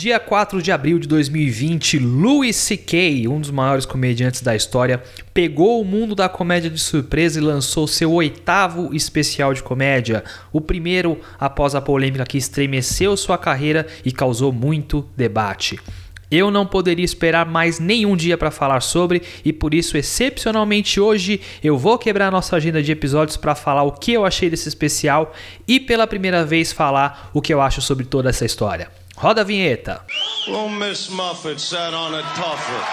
Dia 4 de abril de 2020, Louis C.K., um dos maiores comediantes da história, pegou o mundo da comédia de surpresa e lançou seu oitavo especial de comédia, o primeiro após a polêmica que estremeceu sua carreira e causou muito debate. Eu não poderia esperar mais nenhum dia para falar sobre e por isso, excepcionalmente hoje, eu vou quebrar nossa agenda de episódios para falar o que eu achei desse especial e pela primeira vez falar o que eu acho sobre toda essa história. Roda a vinheta. Well, Miss Muffet sat on a tuffet,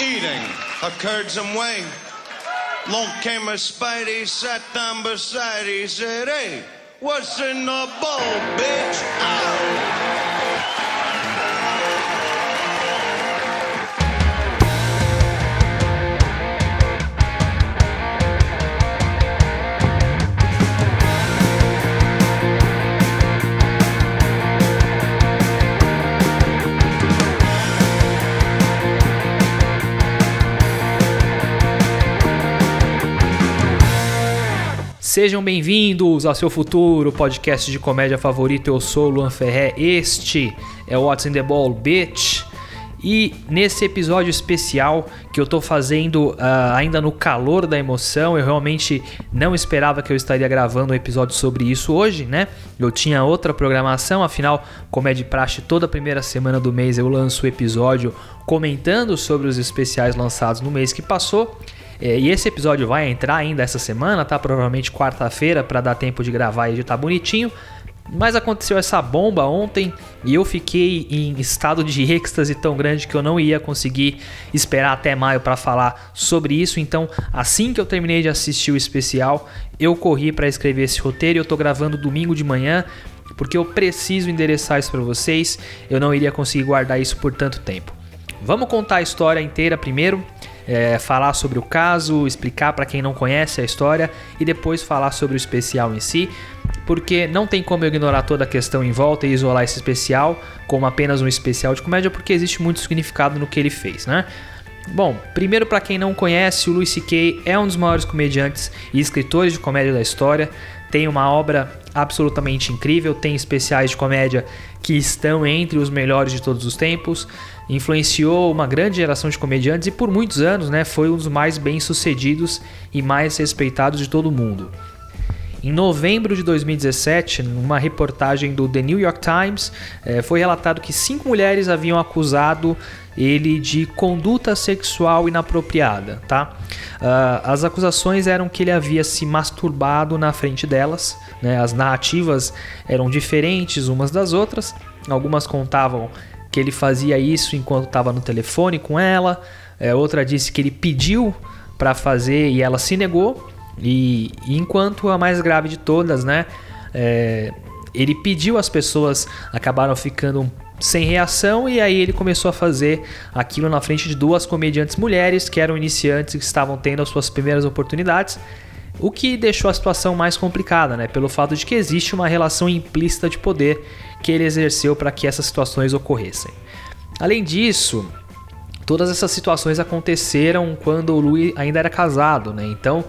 eating curds and whey. Long came a Spidey, sat down beside, he said, Hey, what's in the bowl, bitch? Ow! Sejam bem-vindos ao seu futuro podcast de comédia favorito. Eu sou o Luan Ferré. Este é o What's in the Ball, bitch. E nesse episódio especial que eu tô fazendo uh, ainda no calor da emoção, eu realmente não esperava que eu estaria gravando um episódio sobre isso hoje, né? Eu tinha outra programação, afinal, como é de praxe, toda primeira semana do mês eu lanço o episódio comentando sobre os especiais lançados no mês que passou. É, e esse episódio vai entrar ainda essa semana, tá? Provavelmente quarta-feira para dar tempo de gravar e editar bonitinho. Mas aconteceu essa bomba ontem e eu fiquei em estado de êxtase tão grande que eu não ia conseguir esperar até maio para falar sobre isso. Então, assim que eu terminei de assistir o especial, eu corri para escrever esse roteiro e eu tô gravando domingo de manhã porque eu preciso endereçar isso para vocês. Eu não iria conseguir guardar isso por tanto tempo. Vamos contar a história inteira primeiro é, falar sobre o caso, explicar para quem não conhece a história e depois falar sobre o especial em si, porque não tem como eu ignorar toda a questão em volta e isolar esse especial como apenas um especial de comédia, porque existe muito significado no que ele fez, né? Bom, primeiro para quem não conhece, o Louis C.K. é um dos maiores comediantes e escritores de comédia da história. Tem uma obra absolutamente incrível, tem especiais de comédia que estão entre os melhores de todos os tempos influenciou uma grande geração de comediantes e por muitos anos né, foi um dos mais bem-sucedidos e mais respeitados de todo o mundo. Em novembro de 2017, numa reportagem do The New York Times, eh, foi relatado que cinco mulheres haviam acusado ele de conduta sexual inapropriada, tá? Uh, as acusações eram que ele havia se masturbado na frente delas, né? As narrativas eram diferentes umas das outras. Algumas contavam que ele fazia isso enquanto estava no telefone com ela. É, outra disse que ele pediu para fazer e ela se negou. E, enquanto a mais grave de todas, né? É, ele pediu, as pessoas acabaram ficando sem reação e aí ele começou a fazer aquilo na frente de duas comediantes mulheres que eram iniciantes que estavam tendo as suas primeiras oportunidades. O que deixou a situação mais complicada, né? Pelo fato de que existe uma relação implícita de poder que ele exerceu para que essas situações ocorressem. Além disso, todas essas situações aconteceram quando o Louis ainda era casado, né? Então,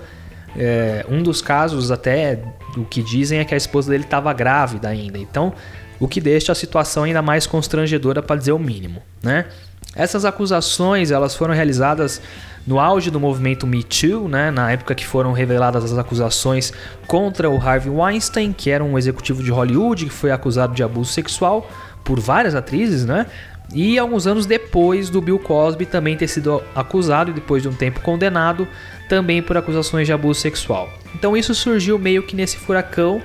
é, um dos casos até o que dizem é que a esposa dele estava grávida ainda. Então, o que deixa a situação ainda mais constrangedora para dizer o mínimo, né? Essas acusações elas foram realizadas no auge do movimento Me Too, né, na época que foram reveladas as acusações contra o Harvey Weinstein, que era um executivo de Hollywood que foi acusado de abuso sexual por várias atrizes, né? E alguns anos depois do Bill Cosby também ter sido acusado e depois de um tempo condenado também por acusações de abuso sexual. Então isso surgiu meio que nesse furacão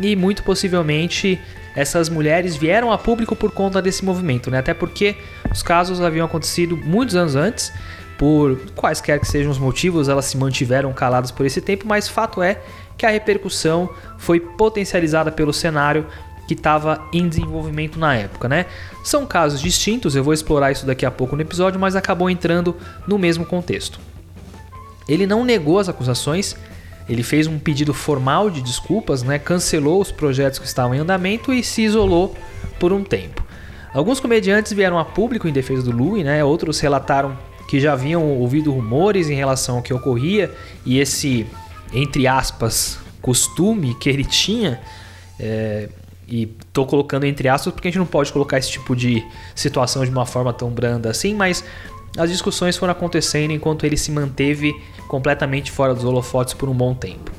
e muito possivelmente essas mulheres vieram a público por conta desse movimento, né? Até porque os casos haviam acontecido muitos anos antes por quaisquer que sejam os motivos, elas se mantiveram caladas por esse tempo, mas fato é que a repercussão foi potencializada pelo cenário que estava em desenvolvimento na época, né? São casos distintos, eu vou explorar isso daqui a pouco no episódio, mas acabou entrando no mesmo contexto. Ele não negou as acusações, ele fez um pedido formal de desculpas, né? Cancelou os projetos que estavam em andamento e se isolou por um tempo. Alguns comediantes vieram a público em defesa do Louis, né? Outros relataram que já haviam ouvido rumores em relação ao que ocorria e esse, entre aspas, costume que ele tinha, é, E tô colocando entre aspas porque a gente não pode colocar esse tipo de situação de uma forma tão branda assim, mas as discussões foram acontecendo enquanto ele se manteve completamente fora dos holofotes por um bom tempo.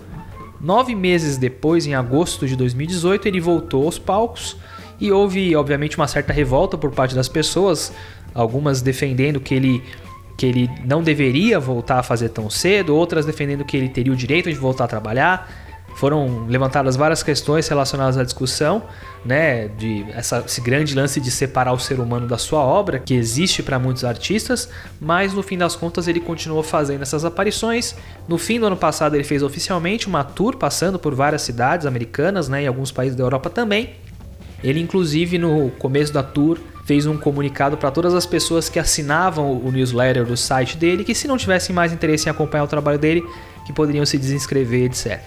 Nove meses depois, em agosto de 2018, ele voltou aos palcos e houve, obviamente, uma certa revolta por parte das pessoas, algumas defendendo que ele que ele não deveria voltar a fazer tão cedo, outras defendendo que ele teria o direito de voltar a trabalhar. Foram levantadas várias questões relacionadas à discussão, né, de essa, esse grande lance de separar o ser humano da sua obra, que existe para muitos artistas, mas no fim das contas ele continuou fazendo essas aparições. No fim do ano passado ele fez oficialmente uma tour passando por várias cidades americanas, né, e alguns países da Europa também. Ele inclusive no começo da tour fez um comunicado para todas as pessoas que assinavam o newsletter do site dele que se não tivessem mais interesse em acompanhar o trabalho dele, que poderiam se desinscrever, etc.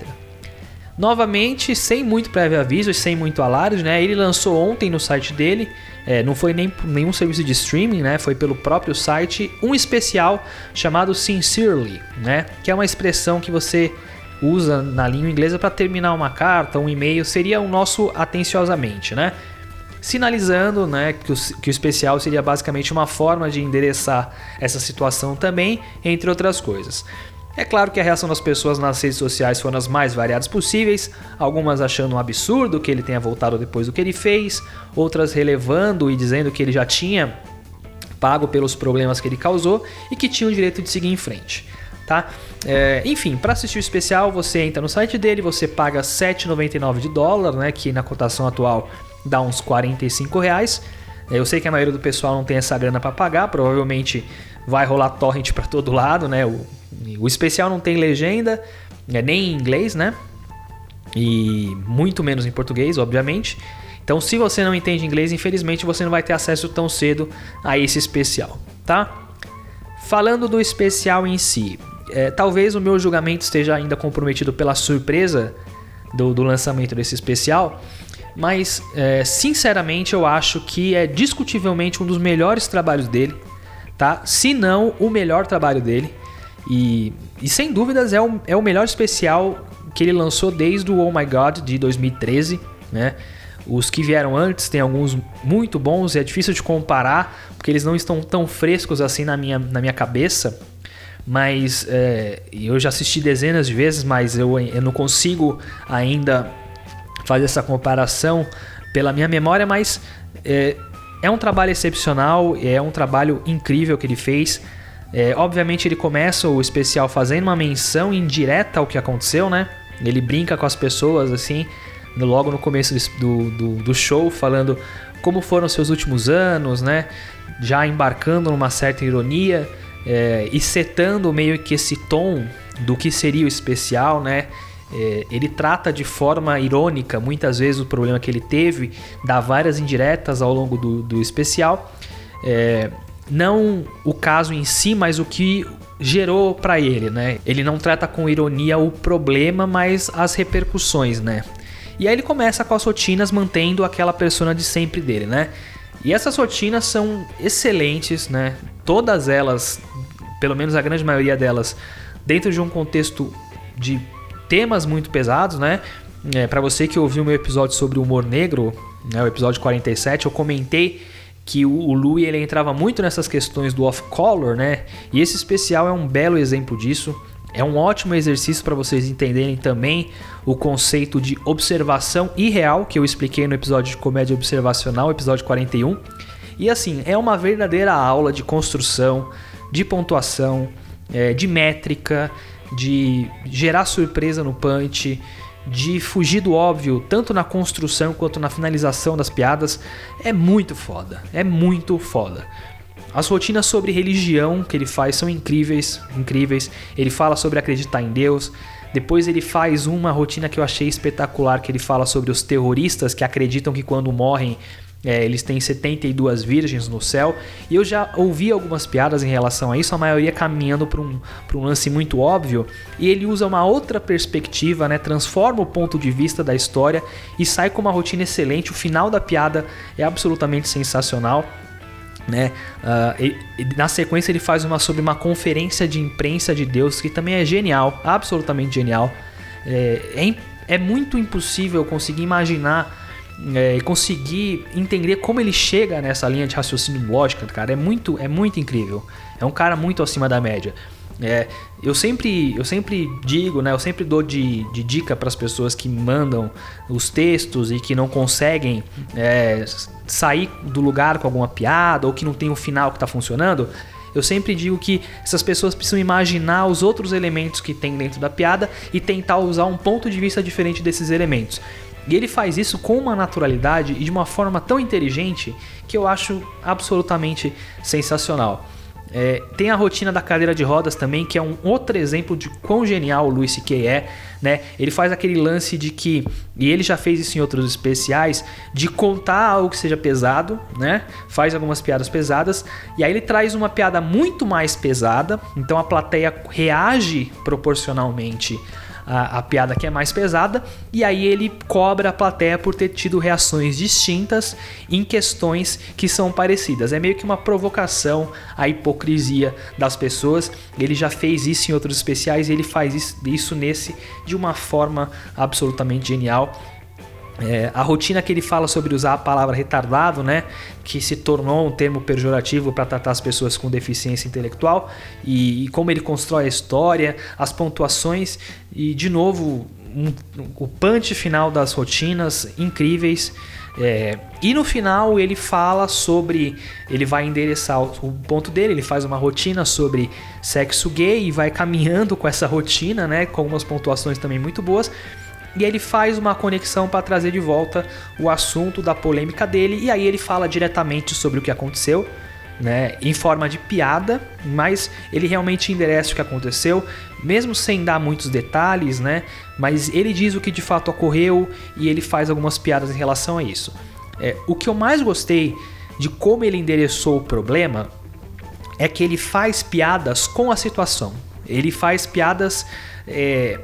Novamente, sem muito prévio aviso e sem muito alarde, né? Ele lançou ontem no site dele, é, não foi nem nenhum serviço de streaming, né? Foi pelo próprio site, um especial chamado Sincerely, né? Que é uma expressão que você usa na língua inglesa para terminar uma carta, um e-mail, seria o nosso atenciosamente, né? Sinalizando né, que, o, que o especial seria basicamente uma forma de endereçar essa situação também, entre outras coisas. É claro que a reação das pessoas nas redes sociais foram as mais variadas possíveis, algumas achando um absurdo que ele tenha voltado depois do que ele fez, outras relevando e dizendo que ele já tinha pago pelos problemas que ele causou e que tinha o direito de seguir em frente. Tá? É, enfim, para assistir o especial, você entra no site dele, você paga 7,99 de dólar, né, que na cotação atual dá uns 45 reais. Eu sei que a maioria do pessoal não tem essa grana para pagar, provavelmente vai rolar torrent para todo lado, né? O, o especial não tem legenda, é nem em inglês, né? E muito menos em português, obviamente. Então, se você não entende inglês, infelizmente você não vai ter acesso tão cedo a esse especial, tá? Falando do especial em si, é, talvez o meu julgamento esteja ainda comprometido pela surpresa do, do lançamento desse especial, mas é, sinceramente eu acho que é discutivelmente um dos melhores trabalhos dele, tá? Se não o melhor trabalho dele. E, e sem dúvidas é o, é o melhor especial que ele lançou desde o Oh My God de 2013, né? Os que vieram antes tem alguns muito bons e é difícil de comparar porque eles não estão tão frescos assim na minha, na minha cabeça. Mas é, eu já assisti dezenas de vezes, mas eu, eu não consigo ainda fazer essa comparação pela minha memória, mas é, é um trabalho excepcional, é um trabalho incrível que ele fez. É, obviamente ele começa o especial fazendo uma menção indireta ao que aconteceu, né? Ele brinca com as pessoas assim, logo no começo do, do, do show, falando como foram seus últimos anos, né? Já embarcando numa certa ironia é, e setando meio que esse tom do que seria o especial, né? É, ele trata de forma irônica muitas vezes o problema que ele teve, dá várias indiretas ao longo do, do especial. É, não o caso em si, mas o que gerou para ele, né? Ele não trata com ironia o problema, mas as repercussões, né? E aí ele começa com as rotinas mantendo aquela persona de sempre dele, né? E essas rotinas são excelentes, né? Todas elas, pelo menos a grande maioria delas, dentro de um contexto de temas muito pesados, né? É, para você que ouviu meu episódio sobre humor negro, né, o episódio 47, eu comentei que o, o Louis ele entrava muito nessas questões do off-color, né? E esse especial é um belo exemplo disso. É um ótimo exercício para vocês entenderem também o conceito de observação irreal que eu expliquei no episódio de comédia observacional, episódio 41. E assim, é uma verdadeira aula de construção, de pontuação, é, de métrica, de gerar surpresa no punch, de fugir do óbvio, tanto na construção quanto na finalização das piadas, é muito foda. É muito foda. As rotinas sobre religião que ele faz são incríveis, incríveis. Ele fala sobre acreditar em Deus. Depois ele faz uma rotina que eu achei espetacular, que ele fala sobre os terroristas que acreditam que quando morrem é, eles têm 72 virgens no céu. E eu já ouvi algumas piadas em relação a isso, a maioria caminhando para um, um lance muito óbvio. E ele usa uma outra perspectiva, né? transforma o ponto de vista da história e sai com uma rotina excelente. O final da piada é absolutamente sensacional. Né? Uh, e, e na sequência ele faz uma sobre uma conferência de imprensa de Deus que também é genial, absolutamente genial. É, é, é muito impossível conseguir imaginar é, e conseguir entender como ele chega nessa linha de raciocínio lógica, cara, é muito, é muito incrível. É um cara muito acima da média. É, eu sempre eu sempre digo, né, eu sempre dou de, de dica para as pessoas que mandam os textos e que não conseguem é, sair do lugar com alguma piada ou que não tem um final que está funcionando. Eu sempre digo que essas pessoas precisam imaginar os outros elementos que tem dentro da piada e tentar usar um ponto de vista diferente desses elementos. E ele faz isso com uma naturalidade e de uma forma tão inteligente que eu acho absolutamente sensacional. É, tem a rotina da cadeira de rodas também, que é um outro exemplo de quão genial o Luis C.K. é. Né? Ele faz aquele lance de que, e ele já fez isso em outros especiais, de contar algo que seja pesado, né? faz algumas piadas pesadas, e aí ele traz uma piada muito mais pesada, então a plateia reage proporcionalmente a, a, piada que é mais pesada, e aí ele cobra a plateia por ter tido reações distintas em questões que são parecidas. É meio que uma provocação à hipocrisia das pessoas. Ele já fez isso em outros especiais e ele faz isso, isso nesse de uma forma absolutamente genial. É, a rotina que ele fala sobre usar a palavra retardado, né, que se tornou um termo pejorativo para tratar as pessoas com deficiência intelectual, e, e, como ele constrói a história, as pontuações, e de novo, um, o punch final das rotinas incríveis. É, e no final ele fala sobre. Ele vai endereçar o, o, ponto dele, ele faz uma rotina sobre sexo gay e vai caminhando com essa rotina, né? Com algumas pontuações também muito boas e ele faz uma conexão para trazer de volta o assunto da polêmica dele e aí ele fala diretamente sobre o que aconteceu, né, em forma de piada, mas ele realmente endereça o que aconteceu, mesmo sem dar muitos detalhes, né? Mas ele diz o que de fato ocorreu e ele faz algumas piadas em relação a isso. É, o que eu mais gostei de como ele endereçou o problema é que ele faz piadas com a situação. Ele faz piadas é,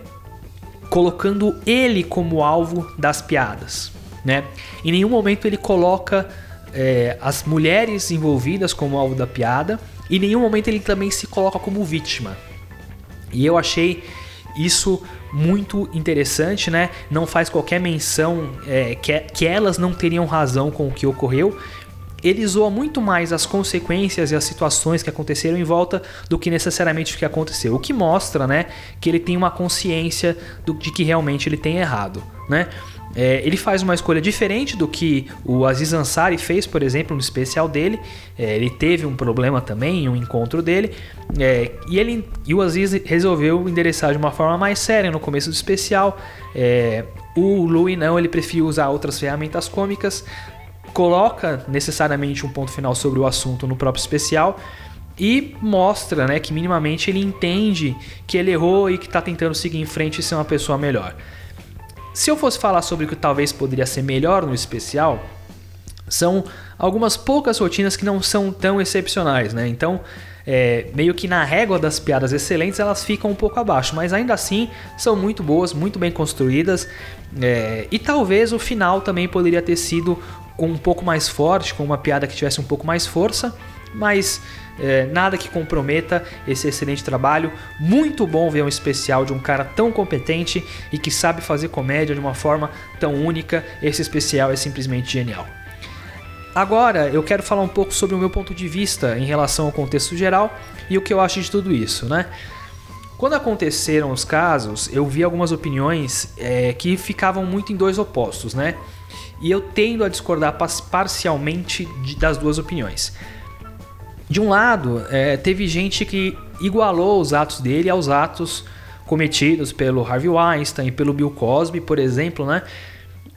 colocando ele como alvo das piadas. Né? Em nenhum momento ele coloca é, as mulheres envolvidas como alvo da piada, e em nenhum momento ele também se coloca como vítima. E eu achei isso muito interessante, né? Não faz qualquer menção é, que, que elas não teriam razão com o que ocorreu, ele zoa muito mais as consequências e as situações que aconteceram em volta do que necessariamente o que aconteceu. O que mostra, né, que ele tem uma consciência do, de que realmente ele tem errado, né? É, ele faz uma escolha diferente do que o Aziz Ansari fez, por exemplo, no especial dele. É, ele teve um problema também em um encontro dele. É, e, ele, e o Aziz resolveu endereçar de uma forma mais séria no começo do especial. É, o Louis não, ele preferiu usar outras ferramentas cômicas coloca necessariamente um ponto final sobre o assunto no próprio especial e mostra né, que minimamente ele entende que ele errou e que está tentando seguir em frente e ser uma pessoa melhor. Se eu fosse falar sobre o que talvez poderia ser melhor no especial, são algumas poucas rotinas que não são tão excepcionais, né? Então, é, meio que na régua das piadas excelentes elas ficam um pouco abaixo, mas ainda assim são muito boas, muito bem construídas. É, e talvez o final também poderia ter sido com um pouco mais forte, com uma piada que tivesse um pouco mais força, mas é, nada que comprometa esse excelente trabalho. Muito bom ver um especial de um cara tão competente e que sabe fazer comédia de uma forma tão única. Esse especial é simplesmente genial. Agora eu quero falar um pouco sobre o meu ponto de vista em relação ao contexto geral e o que eu acho de tudo isso, né? Quando aconteceram os casos, eu vi algumas opiniões é, que ficavam muito em dois opostos, né? E eu tendo a discordar parcialmente de, das duas opiniões. De um lado, é, teve gente que igualou os atos dele aos atos cometidos pelo Harvey Weinstein pelo Bill Cosby, por exemplo, né?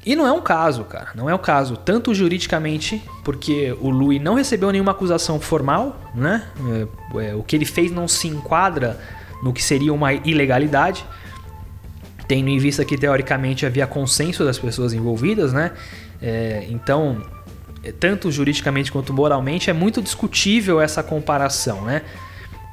E não é um caso, cara, não é um caso, tanto juridicamente, porque o Louis não recebeu nenhuma acusação formal, né? É, é, o que ele fez não se enquadra no que seria uma ilegalidade, tendo em vista que teoricamente havia consenso das pessoas envolvidas, né? É, então, é, tanto juridicamente quanto moralmente, é muito discutível essa comparação, né?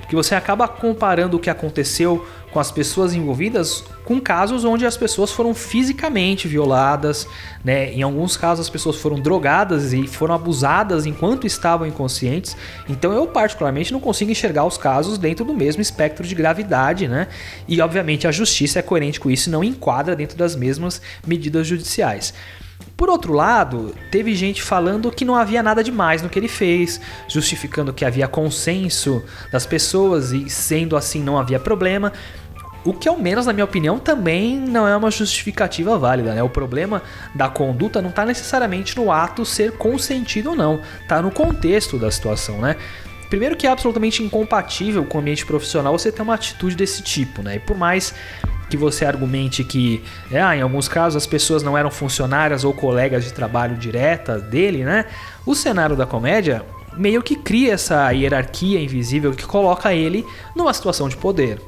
Porque você acaba comparando o que aconteceu com as pessoas envolvidas com casos onde as pessoas foram fisicamente violadas, né? Em alguns casos as pessoas foram drogadas e foram abusadas enquanto estavam inconscientes. Então eu particularmente não consigo enxergar os casos dentro do mesmo espectro de gravidade, né? E obviamente a justiça é coerente com isso e não enquadra dentro das mesmas medidas judiciais. Por outro lado, teve gente falando que não havia nada demais no que ele fez, justificando que havia consenso das pessoas e sendo assim não havia problema. O que, ao menos na minha opinião, também não é uma justificativa válida. Né? O problema da conduta não está necessariamente no ato ser consentido ou não, está no contexto da situação. Né? Primeiro que é absolutamente incompatível com o ambiente profissional você ter uma atitude desse tipo, né? E por mais que você argumente que, é, ah, em alguns casos, as pessoas não eram funcionárias ou colegas de trabalho direta dele, né? O cenário da comédia meio que cria essa hierarquia invisível que coloca ele numa situação de poder.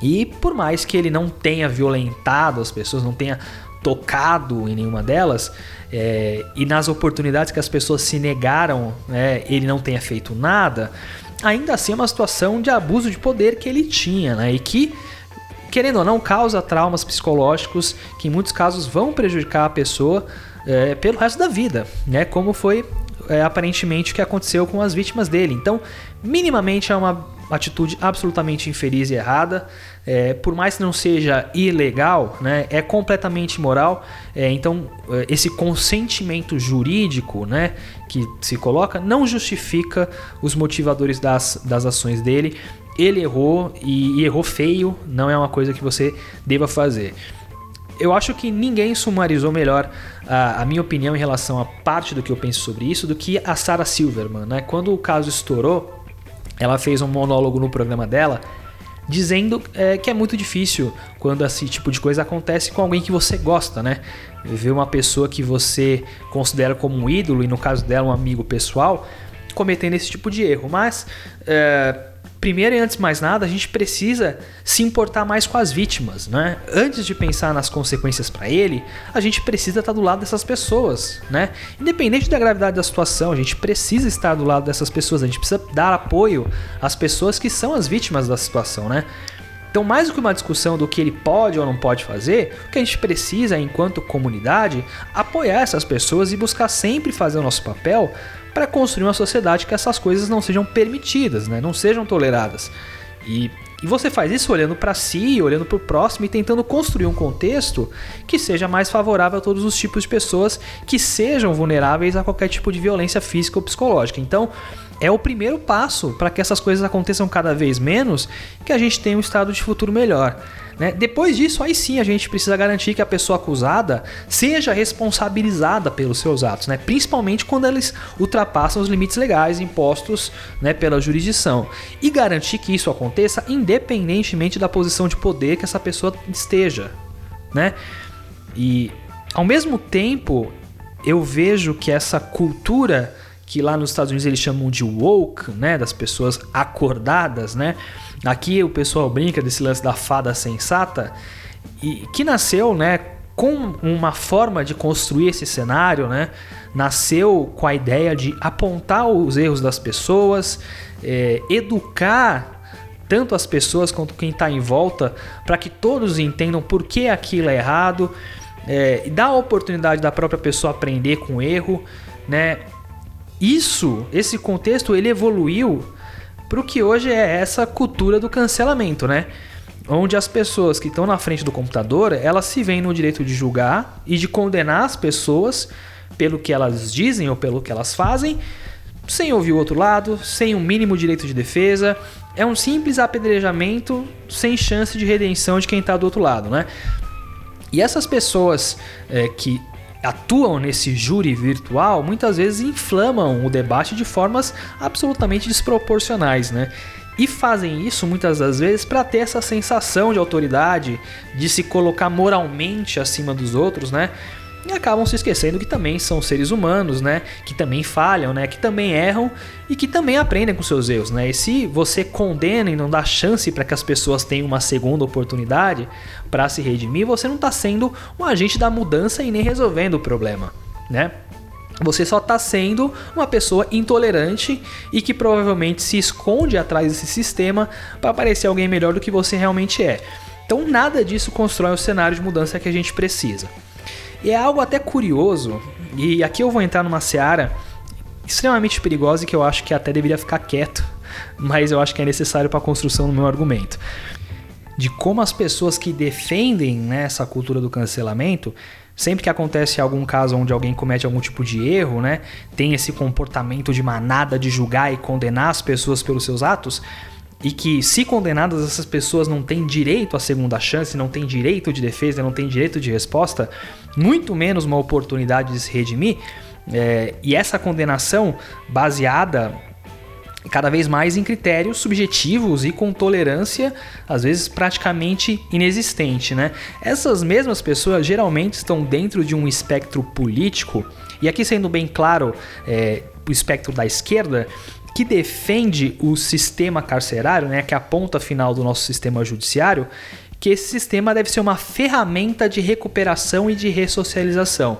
E por mais que ele não tenha violentado as pessoas, não tenha tocado em nenhuma delas, é, e nas oportunidades que as pessoas se negaram, né, ele não tenha feito nada, ainda assim é uma situação de abuso de poder que ele tinha, né, e que querendo ou não, causa traumas psicológicos que em muitos casos vão prejudicar a pessoa é, pelo resto da vida, né? Como foi é, aparentemente o que aconteceu com as vítimas dele. Então, minimamente é uma atitude absolutamente infeliz e errada. É, por mais que não seja ilegal, né, é completamente imoral. É, então, é, esse consentimento jurídico né, que se coloca não justifica os motivadores das, das ações dele ele errou e, e errou feio, não é uma coisa que você deva fazer. Eu acho que ninguém sumarizou melhor a, a, minha opinião em relação a parte do que eu penso sobre isso do que a Sarah Silverman. Né? Quando o caso estourou, ela fez um monólogo no programa dela dizendo é, que é muito difícil quando esse tipo de coisa acontece com alguém que você gosta, né? Ver uma pessoa que você considera como um ídolo, e no caso dela, um amigo pessoal, cometendo esse tipo de erro. Mas. É, primeiro e antes de mais nada, a gente precisa se importar mais com as vítimas, né? Antes de pensar nas consequências para ele, a gente precisa estar do lado dessas pessoas, né? Independente da gravidade da situação, a gente precisa estar do lado dessas pessoas, a gente precisa dar apoio às pessoas que são as vítimas da situação, né? Então, mais do que uma discussão do que ele pode ou não pode fazer, o que a gente precisa, enquanto comunidade, apoiar essas pessoas e buscar sempre fazer o nosso papel para construir uma sociedade que essas coisas não sejam permitidas, né? não sejam toleradas. E, e você faz isso olhando para si, olhando para o próximo e tentando construir um contexto que seja mais favorável a todos os tipos de pessoas que sejam vulneráveis a qualquer tipo de violência física ou psicológica. Então, é o primeiro passo para que essas coisas aconteçam cada vez menos, que a gente tenha um estado de futuro melhor. Né? Depois disso, aí sim a gente precisa garantir que a pessoa acusada seja responsabilizada pelos seus atos, né? principalmente quando eles ultrapassam os limites legais impostos né, pela jurisdição. E garantir que isso aconteça independentemente da posição de poder que essa pessoa esteja. Né? E ao mesmo tempo, eu vejo que essa cultura que lá nos Estados Unidos eles chamam de woke, né, das pessoas acordadas, né? Aqui o pessoal brinca desse lance da fada sensata e que nasceu, né, com uma forma de construir esse cenário, né? Nasceu com a ideia de apontar os erros das pessoas, é, educar tanto as pessoas quanto quem está em volta, para que todos entendam por que aquilo é errado, é, dar a oportunidade da própria pessoa aprender com o erro, né? Isso, esse contexto, ele evoluiu para o que hoje é essa cultura do cancelamento, né? Onde as pessoas que estão na frente do computador, elas se veem no direito de julgar e de condenar as pessoas pelo que elas dizem ou pelo que elas fazem, sem ouvir o outro lado, sem um mínimo direito de defesa. É um simples apedrejamento sem chance de redenção de quem está do outro lado, né? E essas pessoas é, que atuam nesse júri virtual muitas vezes inflamam o debate de formas absolutamente desproporcionais, né? E fazem isso muitas das vezes para ter essa sensação de autoridade, de se colocar moralmente acima dos outros, né? E acabam se esquecendo que também são seres humanos, né? Que também falham, né? Que também erram e que também aprendem com seus erros, né? E se você condena e não dá chance para que as pessoas tenham uma segunda oportunidade para se redimir, você não está sendo um agente da mudança e nem resolvendo o problema, né? Você só está sendo uma pessoa intolerante e que provavelmente se esconde atrás desse sistema para parecer alguém melhor do que você realmente é. Então, nada disso constrói o cenário de mudança que a gente precisa. E é algo até curioso, e aqui eu vou entrar numa seara extremamente perigosa e que eu acho que até deveria ficar quieto, mas eu acho que é necessário para a construção do meu argumento. De como as pessoas que defendem né, essa cultura do cancelamento Sempre que acontece algum caso onde alguém comete algum tipo de erro, né, tem esse comportamento de manada de julgar e condenar as pessoas pelos seus atos, e que, se condenadas, essas pessoas não têm direito à segunda chance, não têm direito de defesa, não têm direito de resposta, muito menos uma oportunidade de se redimir. É, e essa condenação baseada cada vez mais em critérios subjetivos e com tolerância, às vezes praticamente inexistente, né? Essas mesmas pessoas geralmente estão dentro de um espectro político, e aqui sendo bem claro, é, o espectro da esquerda, que defende o sistema carcerário, né, que é a ponta final do nosso sistema judiciário, que esse sistema deve ser uma ferramenta de recuperação e de ressocialização.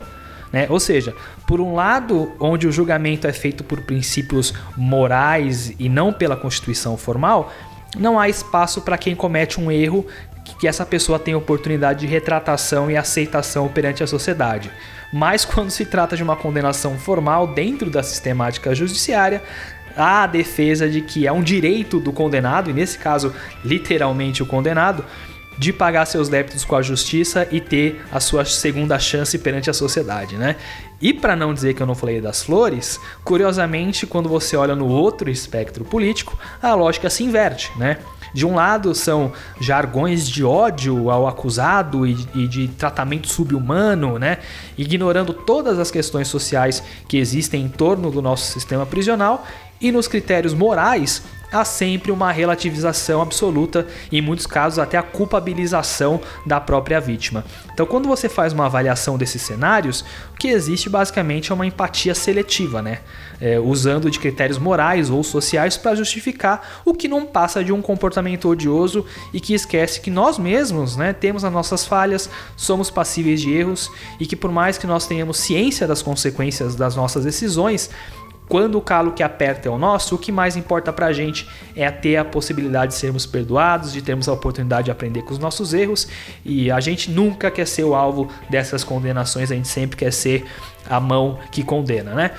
Né? Ou seja, por um lado, onde o julgamento é feito por princípios morais e não pela constituição formal, não há espaço para quem comete um erro que essa pessoa tenha oportunidade de retratação e aceitação perante a sociedade. Mas quando se trata de uma condenação formal dentro da sistemática judiciária, a defesa de que é um direito do condenado, e nesse caso, literalmente o condenado, de pagar seus débitos com a justiça e ter a sua segunda chance perante a sociedade, né? E para não dizer que eu não falei das flores, curiosamente, quando você olha no outro espectro político, a lógica se inverte, né? De um lado são jargões de ódio ao acusado e, e de tratamento subhumano, né? ignorando todas as questões sociais que existem em torno do nosso sistema prisional, e nos critérios morais há sempre uma relativização absoluta e em muitos casos até a culpabilização da própria vítima. Então, quando você faz uma avaliação desses cenários, o que existe basicamente é uma empatia seletiva, né? É, usando de critérios morais ou sociais para justificar o que não passa de um comportamento odioso e que esquece que nós mesmos, né, temos as nossas falhas, somos passíveis de erros e que por mais que nós tenhamos ciência das consequências das nossas decisões, quando o calo que aperta é o nosso, o que mais importa pra gente é ter a possibilidade de sermos perdoados, de termos a oportunidade de aprender com os nossos erros. E a gente nunca quer ser o alvo dessas condenações, a gente sempre quer ser a mão que condena, né?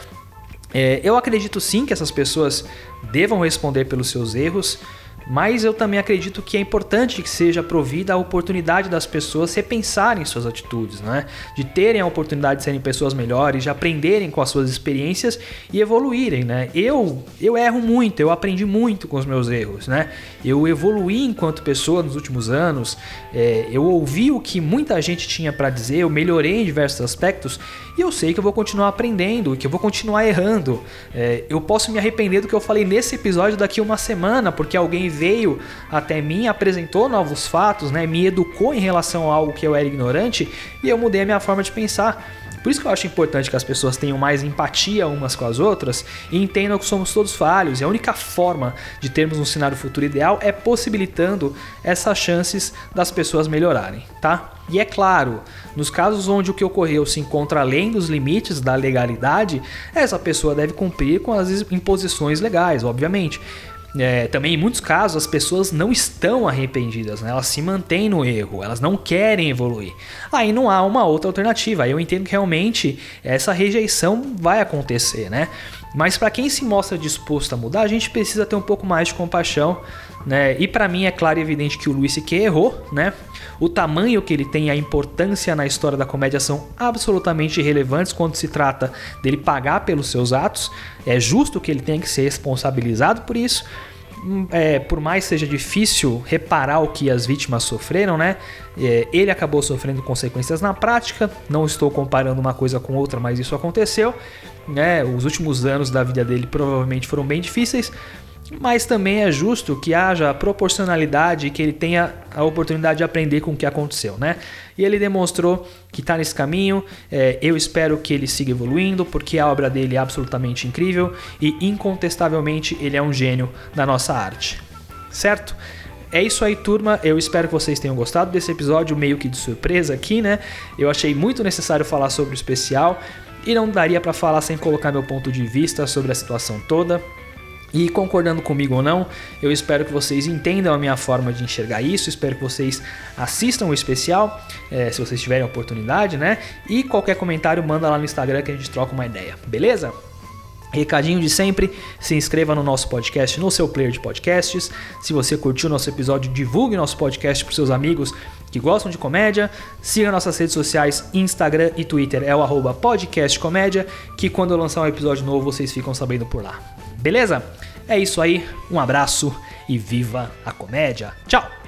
É, eu acredito sim que essas pessoas devam responder pelos seus erros. Mas eu também acredito que é importante que seja provida a oportunidade das pessoas repensarem suas atitudes, né? De terem a oportunidade de serem pessoas melhores, de aprenderem com as suas experiências e evoluírem, né? Eu, eu erro muito, eu aprendi muito com os meus erros, né? Eu evoluí enquanto pessoa nos últimos anos, é, eu ouvi o que muita gente tinha para dizer, eu melhorei em diversos aspectos e eu sei que eu vou continuar aprendendo, que eu vou continuar errando. É, eu posso me arrepender do que eu falei nesse episódio daqui uma semana, porque alguém veio até mim, apresentou novos fatos, né, me educou em relação a algo que eu era ignorante e eu mudei a minha forma de pensar. Por isso que eu acho importante que as pessoas tenham mais empatia umas com as outras e entendam que somos todos falhos. E a única forma de termos um cenário futuro ideal é possibilitando essas chances das pessoas melhorarem, tá? E é claro, nos casos onde o que ocorreu se encontra além dos limites da legalidade, essa pessoa deve cumprir com as imposições legais, obviamente. É, também em muitos casos as pessoas não estão arrependidas, né? elas se mantêm no erro, elas não querem evoluir. Aí não há uma outra alternativa. Aí eu entendo que realmente essa rejeição vai acontecer, né? Mas para quem se mostra disposto a mudar, a gente precisa ter um pouco mais de compaixão, né? E para mim é claro e evidente que o Luiz C.K. errou, né? O tamanho que ele tem e a importância na história da comédia são absolutamente irrelevantes quando se trata dele pagar pelos seus atos. É justo que ele tenha que ser responsabilizado por isso. Hum, é, por mais seja difícil reparar o que as vítimas sofreram, né? É, ele acabou sofrendo consequências na prática. Não estou comparando uma coisa com outra, mas isso aconteceu. Né? Os últimos anos da vida dele provavelmente foram bem difíceis, mas também é justo que haja proporcionalidade e que ele tenha a oportunidade de aprender com o que aconteceu, né? E ele demonstrou que está nesse caminho. É, eu espero que ele siga evoluindo, porque a obra dele é absolutamente incrível e incontestavelmente ele é um gênio da nossa arte, certo? É isso aí, turma. Eu espero que vocês tenham gostado desse episódio, meio que de surpresa aqui, né? Eu achei muito necessário falar sobre o especial e não daria para falar sem colocar meu ponto de vista sobre a situação toda. E concordando comigo ou não, eu espero que vocês entendam a minha forma de enxergar isso, espero que vocês assistam o especial, é, se vocês tiverem a oportunidade, né? E qualquer comentário manda lá no Instagram que a gente troca uma ideia, beleza? Recadinho de sempre, se inscreva no nosso podcast, no seu player de podcasts. Se você curtiu nosso episódio, divulgue nosso podcast para seus amigos que gostam de comédia. Siga nossas redes sociais, Instagram e Twitter, é o arroba podcastcomédia, que quando eu lançar um episódio novo, vocês ficam sabendo por lá. Beleza? É isso aí, um abraço e viva a comédia. Tchau!